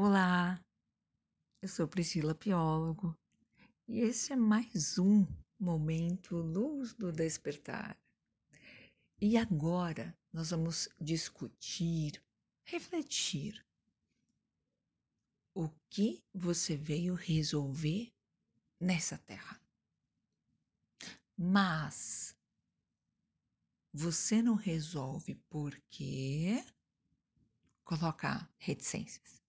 Olá, eu sou Priscila Piólogo e esse é mais um momento Luz do Despertar. E agora nós vamos discutir, refletir o que você veio resolver nessa terra. Mas você não resolve porque coloca reticências.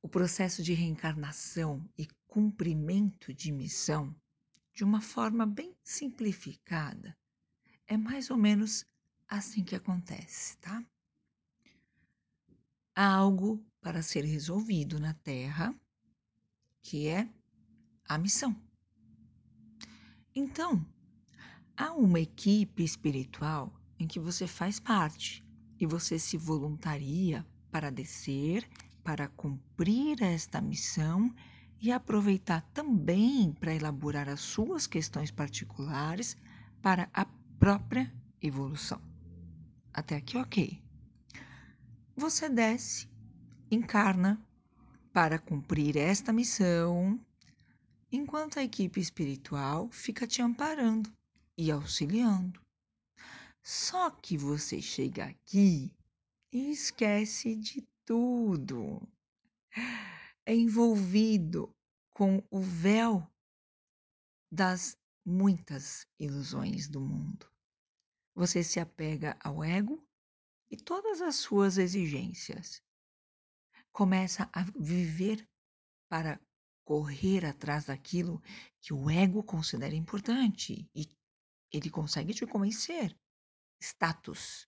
O processo de reencarnação e cumprimento de missão, de uma forma bem simplificada, é mais ou menos assim que acontece, tá? Há algo para ser resolvido na Terra, que é a missão. Então, há uma equipe espiritual em que você faz parte e você se voluntaria para descer, para cumprir esta missão e aproveitar também para elaborar as suas questões particulares para a própria evolução. Até aqui, ok. Você desce, encarna para cumprir esta missão, enquanto a equipe espiritual fica te amparando e auxiliando. Só que você chega aqui e esquece de tudo. É envolvido com o véu das muitas ilusões do mundo. Você se apega ao ego e todas as suas exigências. Começa a viver para correr atrás daquilo que o ego considera importante e ele consegue te convencer. Status,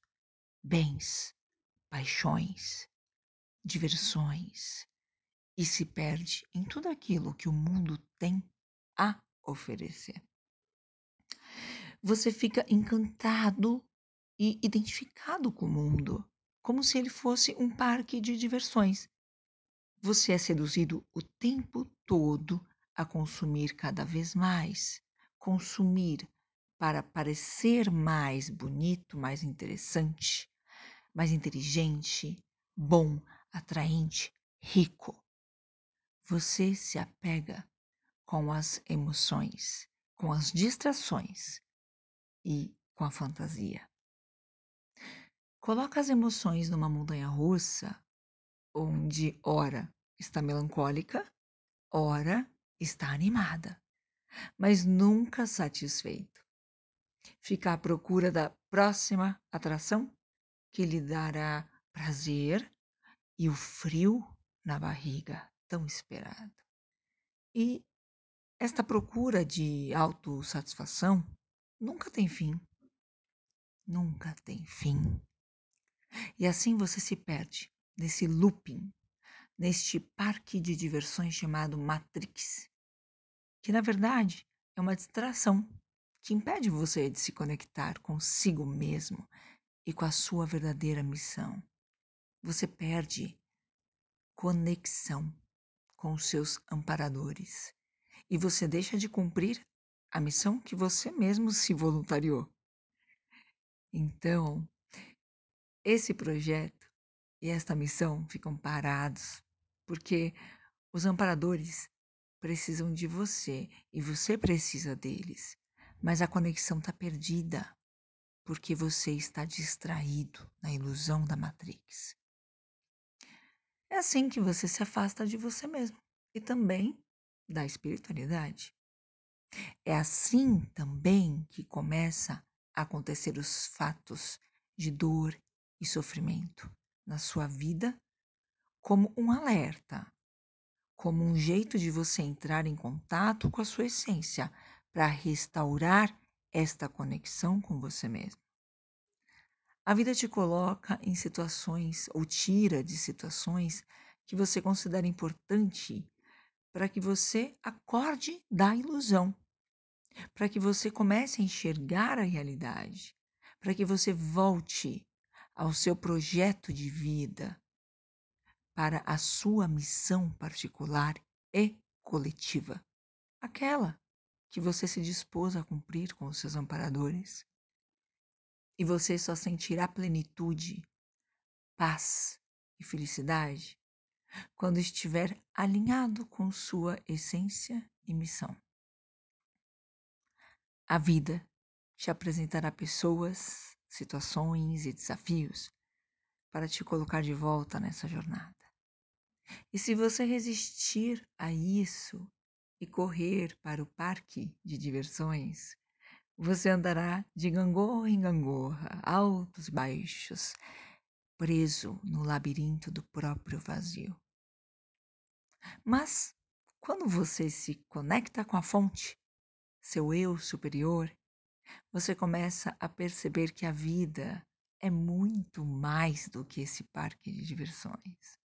bens, paixões, diversões e se perde em tudo aquilo que o mundo tem a oferecer. Você fica encantado e identificado com o mundo, como se ele fosse um parque de diversões. Você é seduzido o tempo todo a consumir cada vez mais, consumir para parecer mais bonito, mais interessante, mais inteligente, bom, atraente, rico. Você se apega com as emoções, com as distrações e com a fantasia. Coloca as emoções numa montanha russa, onde ora está melancólica, ora está animada, mas nunca satisfeito. Fica à procura da próxima atração que lhe dará prazer e o frio na barriga tão esperado. E esta procura de autossatisfação nunca tem fim. Nunca tem fim. E assim você se perde nesse looping, neste parque de diversões chamado Matrix, que na verdade é uma distração que impede você de se conectar consigo mesmo e com a sua verdadeira missão. Você perde conexão com os seus amparadores e você deixa de cumprir a missão que você mesmo se voluntariou. Então, esse projeto e esta missão ficam parados porque os amparadores precisam de você e você precisa deles, mas a conexão está perdida porque você está distraído na ilusão da Matrix. É assim que você se afasta de você mesmo e também da espiritualidade. É assim também que começa a acontecer os fatos de dor e sofrimento na sua vida como um alerta, como um jeito de você entrar em contato com a sua essência para restaurar esta conexão com você mesmo. A vida te coloca em situações ou tira de situações que você considera importante para que você acorde da ilusão, para que você comece a enxergar a realidade, para que você volte ao seu projeto de vida, para a sua missão particular e coletiva, aquela que você se dispôs a cumprir com os seus amparadores. E você só sentirá plenitude, paz e felicidade quando estiver alinhado com sua essência e missão. A vida te apresentará pessoas, situações e desafios para te colocar de volta nessa jornada. E se você resistir a isso e correr para o parque de diversões, você andará de gangorra em gangorra, altos e baixos, preso no labirinto do próprio vazio. Mas quando você se conecta com a fonte, seu eu superior, você começa a perceber que a vida é muito mais do que esse parque de diversões.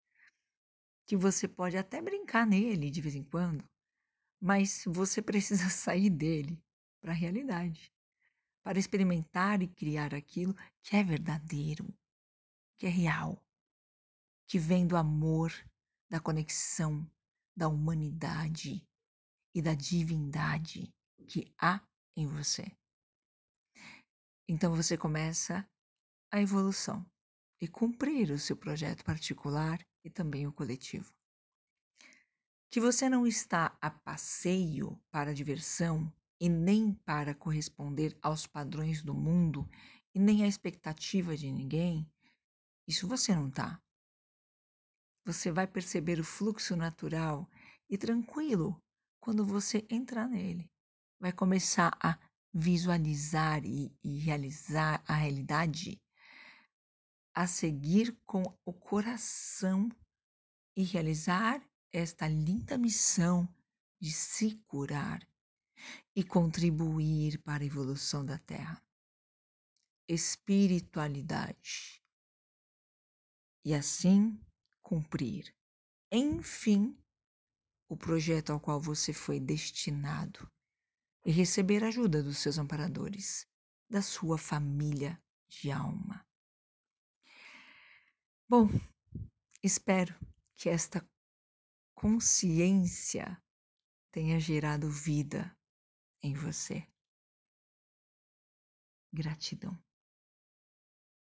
Que você pode até brincar nele de vez em quando, mas você precisa sair dele para a realidade, para experimentar e criar aquilo que é verdadeiro, que é real, que vem do amor, da conexão, da humanidade e da divindade que há em você. Então você começa a evolução e cumprir o seu projeto particular e também o coletivo. Que você não está a passeio para diversão e nem para corresponder aos padrões do mundo e nem à expectativa de ninguém, isso você não está. Você vai perceber o fluxo natural e tranquilo quando você entrar nele. Vai começar a visualizar e, e realizar a realidade a seguir com o coração e realizar esta linda missão de se curar e contribuir para a evolução da Terra. Espiritualidade. E assim cumprir, enfim, o projeto ao qual você foi destinado e receber ajuda dos seus amparadores, da sua família de alma. Bom, espero que esta consciência tenha gerado vida em você. Gratidão.